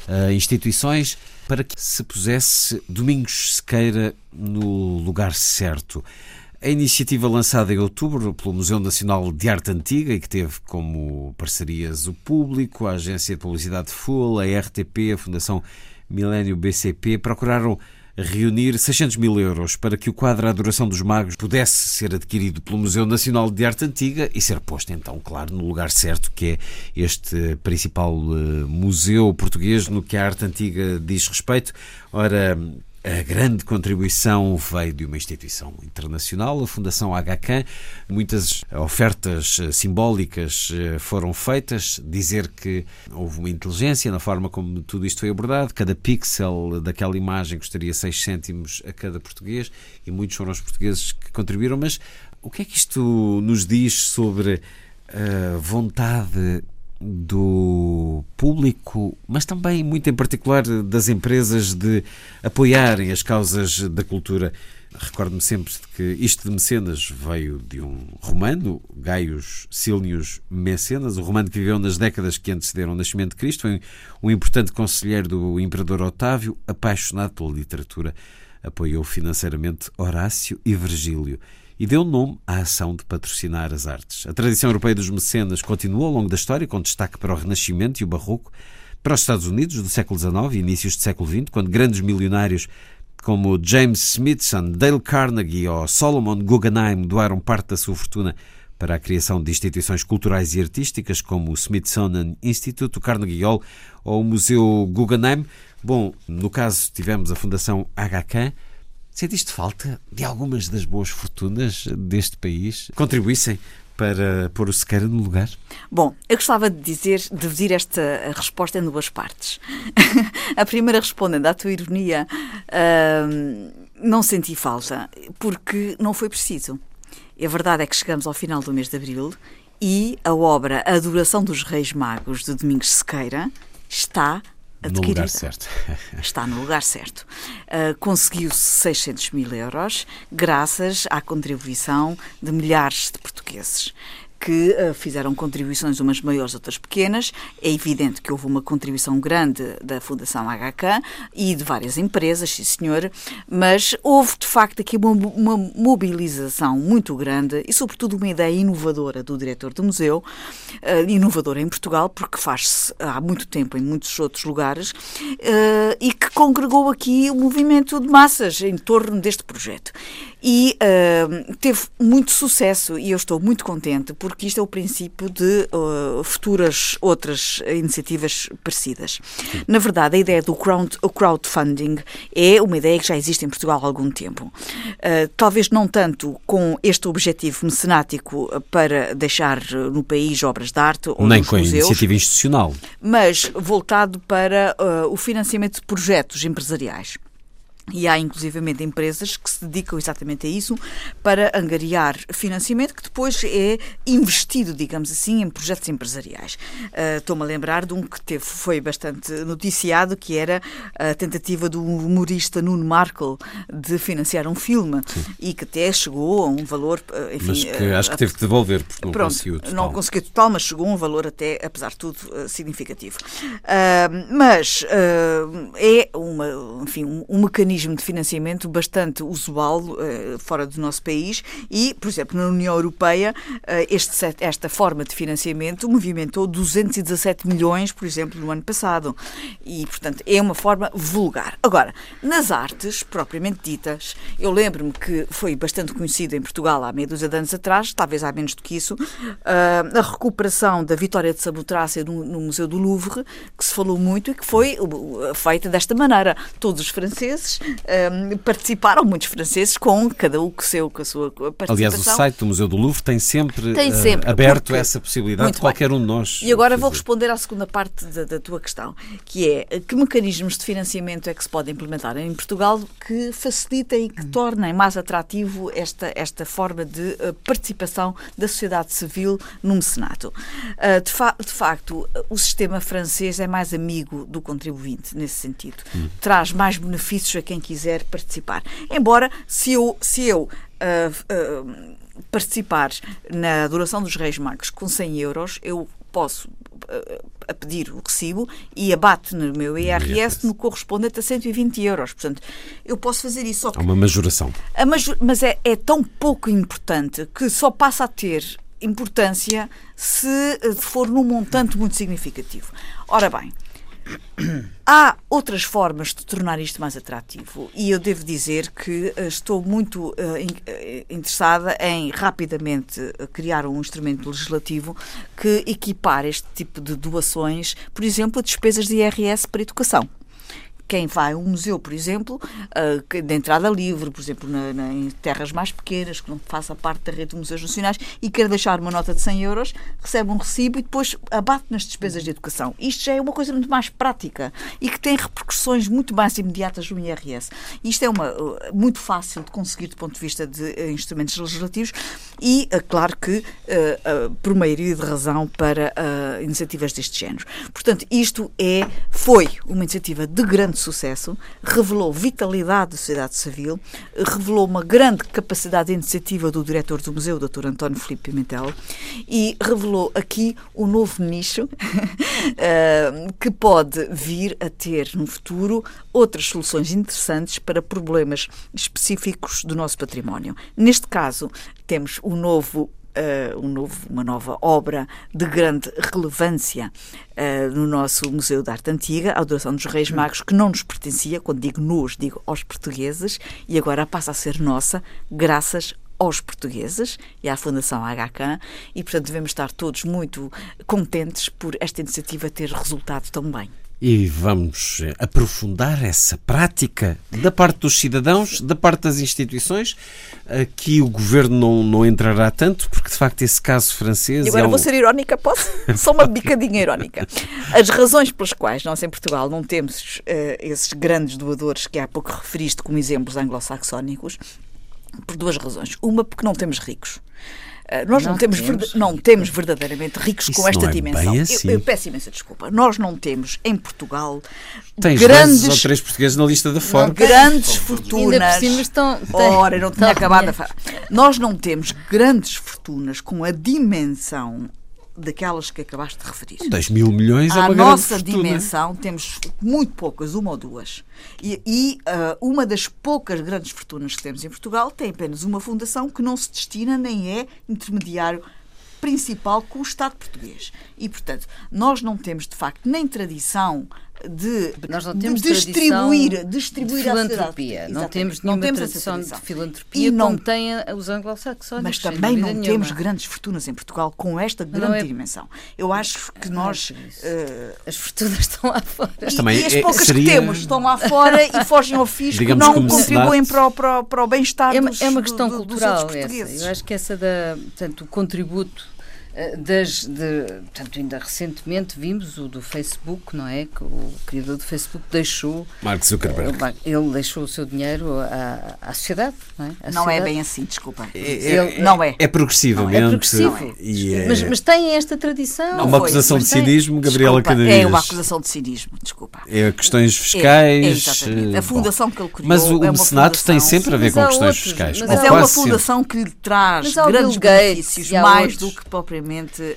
uh, instituições, para que se pusesse Domingos Sequeira no lugar certo. A iniciativa lançada em outubro pelo Museu Nacional de Arte Antiga e que teve como parcerias o Público, a Agência de Publicidade Full, a RTP, a Fundação Milênio BCP, procuraram reunir 600 mil euros para que o quadro A Adoração dos Magos pudesse ser adquirido pelo Museu Nacional de Arte Antiga e ser posto, então, claro, no lugar certo, que é este principal eh, museu português no que a arte antiga diz respeito. Ora, a grande contribuição veio de uma instituição internacional, a Fundação HK. Muitas ofertas eh, simbólicas eh, foram feitas. Dizer que houve uma inteligência na forma como tudo isto foi abordado. Cada pixel daquela imagem custaria 6 cêntimos a cada português e muitos foram os portugueses que contribuíram. Mas o que é que isto nos diz sobre a vontade do público, mas também muito em particular das empresas de apoiarem as causas da cultura. Recordo-me sempre que isto de mecenas veio de um romano, Gaius Silnius Mecenas, o romano que viveu nas décadas que antecederam o nascimento de Cristo, foi um importante conselheiro do imperador Otávio, apaixonado pela literatura, apoiou financeiramente Horácio e Virgílio e deu nome à ação de patrocinar as artes. A tradição europeia dos mecenas continuou ao longo da história, com destaque para o Renascimento e o Barroco, para os Estados Unidos do século XIX e inícios do século XX, quando grandes milionários como James Smithson, Dale Carnegie ou Solomon Guggenheim doaram parte da sua fortuna para a criação de instituições culturais e artísticas como o Smithsonian Institute, o Carnegie Hall ou o Museu Guggenheim. Bom, no caso tivemos a Fundação HK, Sentiste falta de algumas das boas fortunas deste país contribuíssem para pôr o Sequeira no lugar? Bom, eu gostava de dizer, de dividir esta resposta em duas partes. a primeira, respondendo à tua ironia, uh, não senti falta, porque não foi preciso. A verdade é que chegamos ao final do mês de abril e a obra A Adoração dos Reis Magos, de Domingos Sequeira, está adquirida. No lugar certo. Está no lugar certo. Uh, Conseguiu-se 600 mil euros graças à contribuição de milhares de portugueses que uh, fizeram contribuições, umas maiores, outras pequenas. É evidente que houve uma contribuição grande da Fundação HK e de várias empresas, sim senhor, mas houve de facto aqui uma, uma mobilização muito grande e, sobretudo, uma ideia inovadora do diretor do museu, uh, inovadora em Portugal, porque faz-se há muito tempo em muitos outros lugares, uh, e que congregou aqui o um movimento de massas em torno deste projeto e teve muito sucesso e eu estou muito contente porque isto é o princípio de uh, futuras outras iniciativas parecidas. Na verdade, a ideia do crowd, crowdfunding é uma ideia que já existe em Portugal há algum tempo. Uh, talvez não tanto com este objetivo mecenático para deixar no país obras de arte ou Nem com museus, a iniciativa institucional. Mas voltado para o financiamento de projetos empresariais. E há inclusivamente empresas que se dedicam exatamente a isso para angariar financiamento que depois é investido, digamos assim, em projetos empresariais. Uh, Estou-me a lembrar de um que teve, foi bastante noticiado, que era a tentativa do humorista Nuno Markle de financiar um filme Sim. e que até chegou a um valor, ah, enfim... Mas que acho que teve que devolver, porque não pronto, conseguiu total. Não conseguiu total, mas chegou a um valor até, apesar de tudo, significativo. Uh, mas uh, é uma, enfim, um, um mecanismo mecanismo de financiamento bastante usual uh, fora do nosso país e, por exemplo, na União Europeia, uh, este, esta forma de financiamento movimentou 217 milhões, por exemplo, no ano passado. E, portanto, é uma forma vulgar. Agora, nas artes, propriamente ditas, eu lembro-me que foi bastante conhecido em Portugal há meia dúzia de anos atrás, talvez há menos do que isso, uh, a recuperação da Vitória de Samotrácia no, no Museu do Louvre, que se falou muito e que foi feita desta maneira. Todos os franceses um, participaram muitos franceses com cada um com, seu, com a sua participação. Aliás, o site do Museu do Louvre tem sempre, tem eh, sempre uh, aberto essa possibilidade de qualquer bem. um de nós. E agora vou responder à segunda parte da, da, tua questão, que é que mecanismos de financiamento é que se podem implementar em Portugal que facilitem e que hum. tornem mais atrativo esta, esta forma de uh, participação da sociedade civil no mecenato. Uh, de, fa de, facto, o sistema francês é mais amigo do contribuinte nesse sentido. Hum. Traz mais benefícios a quem quem quiser participar. Embora, se eu, se eu uh, uh, participar na adoração dos Reis Magos com 100 euros, eu posso a pedir o recibo e abate no meu IRS no correspondente a 120 euros. Portanto, eu posso fazer isso. Só Há uma majoração. Major, mas é, é tão pouco importante que só passa a ter importância se for num montante muito significativo. Ora bem, Há outras formas de tornar isto mais atrativo e eu devo dizer que eh, estou muito uh, interessada em rapidamente criar um instrumento legislativo que equipar este tipo de doações, por exemplo, a despesas de IRS para educação quem vai a um museu, por exemplo, uh, de entrada livre, por exemplo, na, na, em terras mais pequenas, que não faça parte da rede de museus nacionais, e quer deixar uma nota de 100 euros, recebe um recibo e depois abate nas despesas de educação. Isto já é uma coisa muito mais prática e que tem repercussões muito mais imediatas no IRS. Isto é uma, uh, muito fácil de conseguir do ponto de vista de uh, instrumentos legislativos e, uh, claro que, por maioria de razão para iniciativas deste género. Portanto, isto é, foi uma iniciativa de grande grande sucesso, revelou vitalidade da sociedade civil, revelou uma grande capacidade de iniciativa do diretor do museu, o Dr. António Filipe Pimentel, e revelou aqui um novo nicho eh, que pode vir a ter no futuro outras soluções interessantes para problemas específicos do nosso património. Neste caso, temos o novo uh, um novo, uma nova obra de grande relevância uh, no nosso Museu de Arte Antiga, a Adoração dos Reis Magos, que não nos pertencia, quando digo nos, digo aos portugueses, e agora passa a ser nossa, graças aos portugueses e à Fundação HK e, portanto, devemos estar todos muito contentes por esta iniciativa ter resultado tão bem. E vamos eh, aprofundar essa prática da parte dos cidadãos, da parte das instituições. Aqui o governo não, não entrará tanto, porque de facto esse caso francês. E agora é um... vou ser irónica, posso? Só uma bicadinha irónica. As razões pelas quais nós em Portugal não temos uh, esses grandes doadores que há pouco referiste como exemplos anglo-saxónicos, por duas razões. Uma, porque não temos ricos. Eh, nós não, não temos, temos não temos verdadeiramente ricos Isso com esta é dimensão. Assim. Eu, eu, peço imensa desculpa. Nós não temos em Portugal Tens grandes ou três portugueses na lista da Forbes. Grandes fortunas. Ainda por cima estão, Ora, eu não tinha acabado a falar. Nós não temos grandes fortunas com a dimensão daquelas que acabaste de referir. 2 mil milhões é a uma nossa dimensão temos muito poucas, uma ou duas. E, e uh, uma das poucas grandes fortunas que temos em Portugal tem apenas uma fundação que não se destina nem é intermediário principal com o Estado português. E, portanto, nós não temos, de facto, nem tradição de, Nós não temos de distribuir, distribuir de filantropia. Não temos nenhuma não temos tradição de filantropia e não, como têm os anglo-saxónicos. Mas também não nenhuma. temos grandes fortunas em Portugal com esta grande é... dimensão. Eu acho que nós... É uh... As fortunas estão lá fora. Mas também e, e as é, poucas seria... que temos estão lá fora e fogem ao fisco, Digamos não contribuem para o, para o, para o bem-estar é, dos É uma questão do, cultural essa. Eu acho que essa da... Portanto, o contributo das, de, portanto, ainda recentemente vimos o do Facebook, não é? Que o criador do Facebook deixou. Mark Zuckerberg. Ele deixou o seu dinheiro à, à sociedade, não é? A não é sociedade. é bem assim, desculpa. É, é, não é. É progressivamente. Não, é progressivo. É. Mas, mas tem esta tradição. Há uma foi, acusação de cinismo, Gabriela Canarinhas. É uma acusação de cinismo, desculpa. É questões fiscais. exatamente. A fundação Bom, que ele criou. Mas o, é o Senado tem sempre a ver com questões outros, fiscais. Mas, mas é uma fundação sempre. que lhe traz grandes benefícios, mais outros. do que propriamente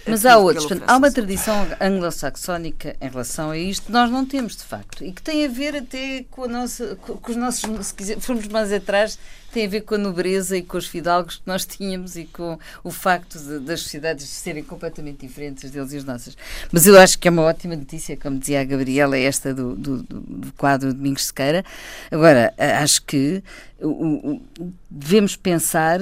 mas há outros. Portanto, há uma tradição anglo-saxónica em relação a isto, nós não temos, de facto, e que tem a ver até com, a nossa, com os nossos, se quiser, formos mais atrás, tem a ver com a nobreza e com os fidalgos que nós tínhamos e com o facto de, das sociedades serem completamente diferentes deles e as nossas. Mas eu acho que é uma ótima notícia, como dizia a Gabriela, esta do, do, do quadro Domingos Sequeira. Agora, acho que devemos pensar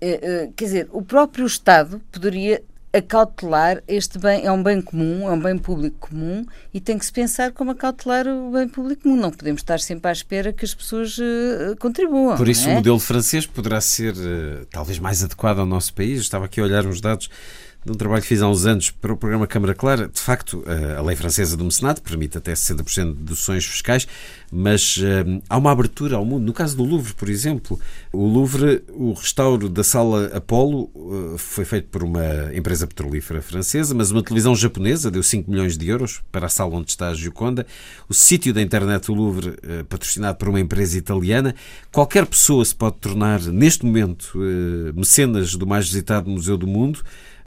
eh, eh, quer dizer, o próprio Estado poderia acautelar este bem, é um bem comum, é um bem público comum e tem que se pensar como acautelar o bem público comum. Não podemos estar sempre à espera que as pessoas uh, contribuam. Por isso é? o modelo francês poderá ser uh, talvez mais adequado ao nosso país. estava aqui a olhar uns dados de um trabalho que fiz há uns anos para o programa Câmara Clara. De facto, a lei francesa do mecenato permite até 60% de deduções fiscais, mas uh, há uma abertura ao mundo. No caso do Louvre, por exemplo, o Louvre, o restauro da sala Apolo uh, foi feito por uma empresa petrolífera francesa, mas uma televisão japonesa deu 5 milhões de euros para a sala onde está a Gioconda. O sítio da internet do Louvre, uh, patrocinado por uma empresa italiana. Qualquer pessoa se pode tornar, neste momento, mecenas do mais visitado museu do mundo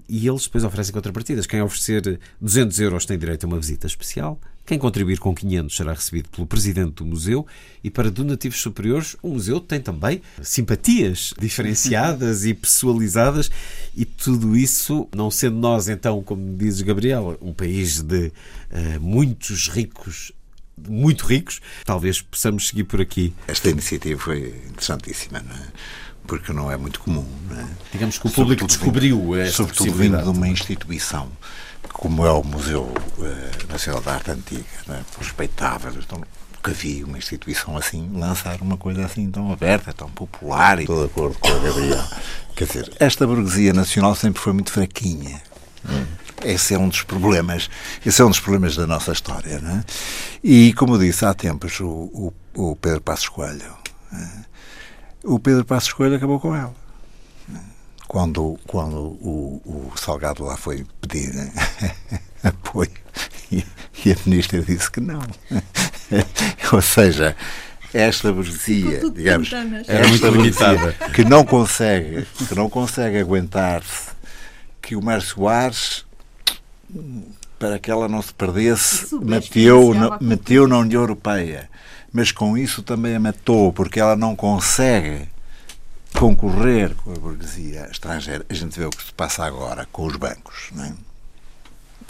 e eles depois oferecem contrapartidas. Quem oferecer 200 euros tem direito a uma visita especial. Quem contribuir com 500 será recebido pelo presidente do museu e para donativos superiores o museu tem também simpatias diferenciadas e pessoalizadas e tudo isso, não sendo nós então, como dizes Gabriel, um país de uh, muitos ricos muito ricos, talvez possamos seguir por aqui. Esta iniciativa foi interessantíssima, não é? Porque não é muito comum. É? Digamos que o público sobretudo descobriu esta Sobretudo vindo de uma instituição como é o Museu uh, Nacional da Arte Antiga, é? respeitável, então nunca vi uma instituição assim lançar uma coisa assim tão aberta, tão popular. E... Estou de acordo com a Gabriel. Quer dizer, esta burguesia nacional sempre foi muito fraquinha. Hum. Esse é um dos problemas, esse é um dos problemas da nossa história, não é? E como disse há tempos, o, o, o Pedro Passos Coelho, é? O Pedro Passos Coelho acabou com ela. Quando, quando o, o Salgado lá foi pedir apoio e, e, a ministra disse que não. Ou seja, esta burguesia, digamos, esta burguesia que não consegue, que não consegue aguentar-se que o Márcio Soares para que ela não se perdesse, meteu na, meteu na União Europeia mas com isso também a matou, porque ela não consegue concorrer com a burguesia estrangeira. A gente vê o que se passa agora com os bancos. Não é?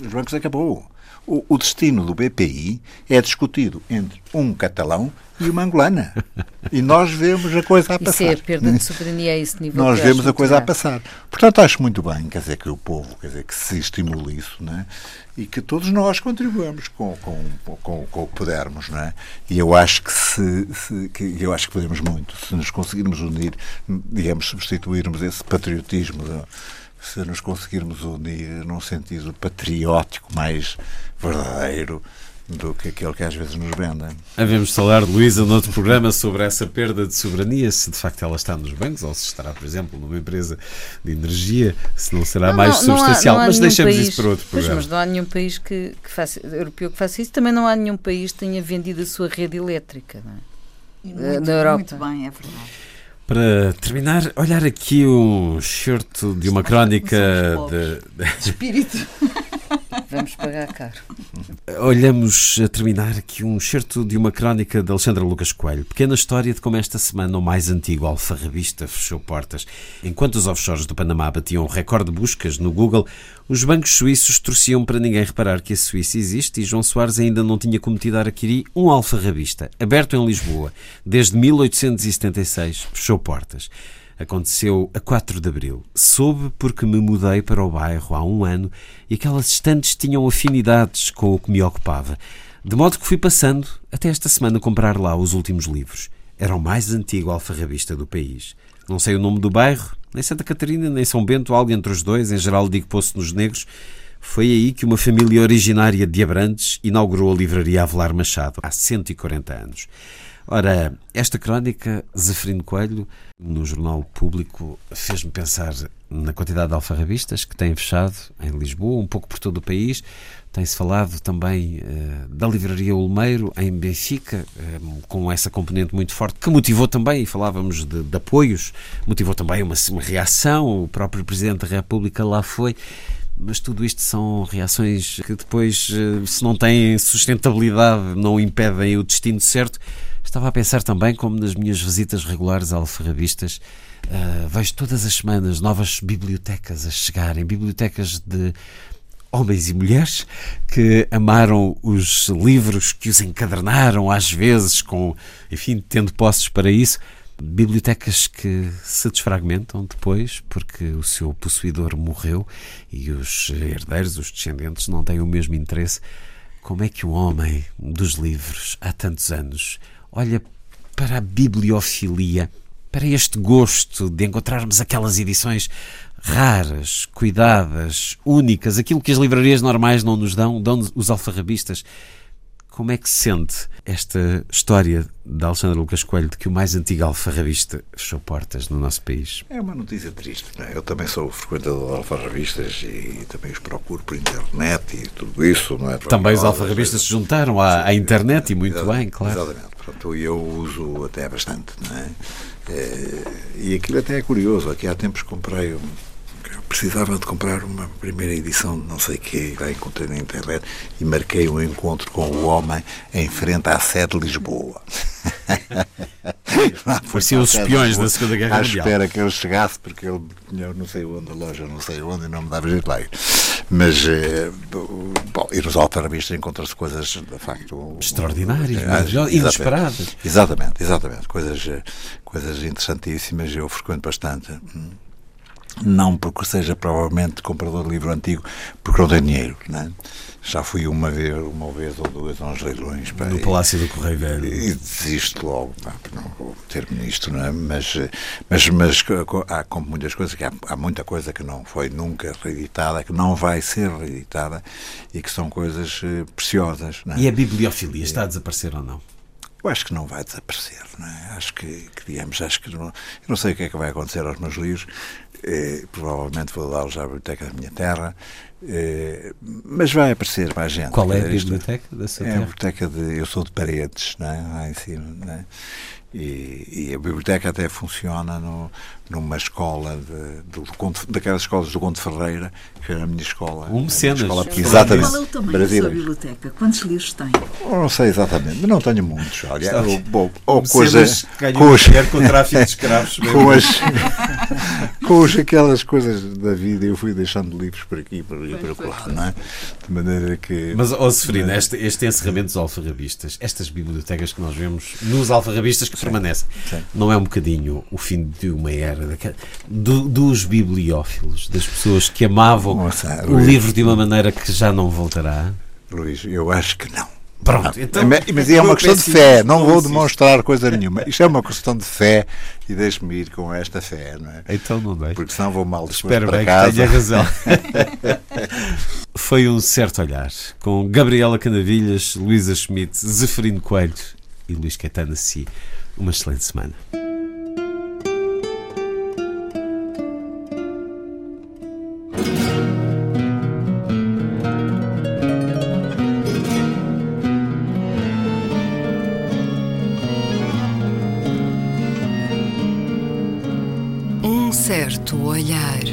Os bancos acabou. O, o destino do BPI é discutido entre um catalão e uma angolana. E nós vemos a coisa a passar. Isso é a perda de soberania a esse nível. Nós vemos a coisa a passar. Portanto, acho muito bem, quer dizer, que o povo, quer dizer, que se estimule isso, né? e que todos nós contribuamos com, com, com, com o que pudermos, não é? E eu acho que se, se que eu acho que podemos muito se nos conseguirmos unir, digamos, substituirmos esse patriotismo, se nos conseguirmos unir num sentido patriótico mais verdadeiro, do que aquele que às vezes nos vendem. Havemos de falar, Luísa, noutro programa sobre essa perda de soberania, se de facto ela está nos bancos ou se estará, por exemplo, numa empresa de energia, se não será não, mais não, substancial. Não há, mas deixamos país, isso para outro programa. Pois, mas não há nenhum país que, que faça, europeu que faça isso. Também não há nenhum país que tenha vendido a sua rede elétrica não é? muito, na Europa. Muito bem, é verdade. Para terminar, olhar aqui um certo de uma crónica de... de espírito. Vamos pagar caro. Olhamos a terminar aqui um certo de uma crónica de Alexandra Lucas Coelho. Pequena história de como esta semana o mais antigo alfarrabista fechou portas. Enquanto os offshores do Panamá batiam recorde de buscas no Google, os bancos suíços torciam para ninguém reparar que a Suíça existe e João Soares ainda não tinha cometido a adquirir um alfarrabista, aberto em Lisboa, desde 1876, fechou portas. Aconteceu a 4 de abril. Soube porque me mudei para o bairro há um ano e aquelas estantes tinham afinidades com o que me ocupava. De modo que fui passando até esta semana comprar lá os últimos livros. Era o mais antigo alfarrabista do país. Não sei o nome do bairro, nem Santa Catarina, nem São Bento, algo entre os dois, em geral digo Poço nos Negros. Foi aí que uma família originária de Abrantes inaugurou a livraria Avelar Machado, há 140 anos. Ora, esta crónica, Zeferino Coelho, no Jornal Público, fez-me pensar na quantidade de alfarrabistas que têm fechado em Lisboa, um pouco por todo o país. Tem-se falado também uh, da Livraria Olmeiro, em Benfica, uh, com essa componente muito forte, que motivou também, e falávamos de, de apoios, motivou também uma, uma reação. O próprio Presidente da República lá foi mas tudo isto são reações que depois, eh, se não têm sustentabilidade, não impedem o destino certo. Estava a pensar também como nas minhas visitas regulares a alfarrabistas uh, vejo todas as semanas novas bibliotecas a chegarem, bibliotecas de homens e mulheres que amaram os livros, que os encadernaram às vezes com, enfim, tendo posses para isso. Bibliotecas que se desfragmentam depois porque o seu possuidor morreu e os herdeiros, os descendentes, não têm o mesmo interesse. Como é que um homem dos livros, há tantos anos, olha para a bibliofilia para este gosto de encontrarmos aquelas edições raras, cuidadas, únicas, aquilo que as livrarias normais não nos dão, dão os alfarrabistas. Como é que se sente esta história de Alexandre Lucas Coelho de que o mais antigo alfarrabista fechou portas no nosso país? É uma notícia triste. É? Eu também sou frequentador de alfarrabistas e também os procuro por internet e tudo isso. Não é? Também os alfarrabistas se juntaram à, à internet e muito bem, claro. Exatamente. Pronto, eu uso até bastante. Não é? É, e aquilo até é curioso. Aqui há tempos comprei um precisava de comprar uma primeira edição de não sei o que, lá encontrei na internet e marquei um encontro com o homem em frente à sede de Lisboa. Pareciam os espiões da Segunda Guerra à Mundial. À espera que ele chegasse, porque ele tinha não sei onde, a loja não sei onde, e não me dava jeito lá ir. Mas, eh, bom, e nos alfarrabistas encontra-se coisas, de facto... Extraordinárias, ah, inesperadas. Exatamente, exatamente. Coisas, eh, coisas interessantíssimas, eu frequento bastante. Hum não porque seja provavelmente comprador de livro antigo, porque não tenho dinheiro, é? Já fui uma vez, uma vez ou duas a uns leilões. no Palácio do Correio Velho. E desisto logo, pá, não vou ter-me nisto, não é? Mas, mas, mas há como muitas coisas, que há, há, muita coisa que não foi nunca reeditada, que não vai ser reeditada e que são coisas eh, preciosas. É? E a bibliofilia está a desaparecer ou não? Eu acho que não vai desaparecer, não é? Acho que, que digamos, acho que não, eu não sei o que é que vai acontecer aos meus livros, eh, provavelmente vou dá-los à biblioteca da minha terra, eh, mas vai aparecer mais gente. Qual é a biblioteca da sua é terra? É a biblioteca de. Eu sou de Paredes, não é? lá em cima. Não é? E, e, a biblioteca até funciona no, numa escola de, do, daquelas escolas do Conde Ferreira, que era a minha escola. Um mecenas. Escola, exatamente. Qual é o tamanho Brasília. da sua biblioteca? Quantos livros tem? não sei exatamente, mas não tenho muitos. Olha, bom, ou com as, com, os, com o tráfico de escravos. com, as, com as, aquelas coisas da vida, eu fui deixando livros por aqui, por ali, por lá, não é? De maneira que. Mas, ó, Seferina, este, este encerramento dos alfarrabistas, estas bibliotecas que nós vemos nos alfarrabistas que sim, permanecem, sim. não é um bocadinho o fim de uma era do, dos bibliófilos, das pessoas que amavam Nossa, o Luís, livro de uma maneira que já não voltará? Luís, eu acho que não. Pronto, então, mas é uma questão de fé, não vou demonstrar coisa nenhuma. Isto é uma questão de fé e deixe-me ir com esta fé, não é? Então não dei. Porque senão vou mal depois Espero para bem casa. que tenha razão. Foi um certo olhar com Gabriela Canavilhas, Luísa Schmidt, Zeferino Coelho e Luís Caetano Si. Uma excelente semana. Olhar.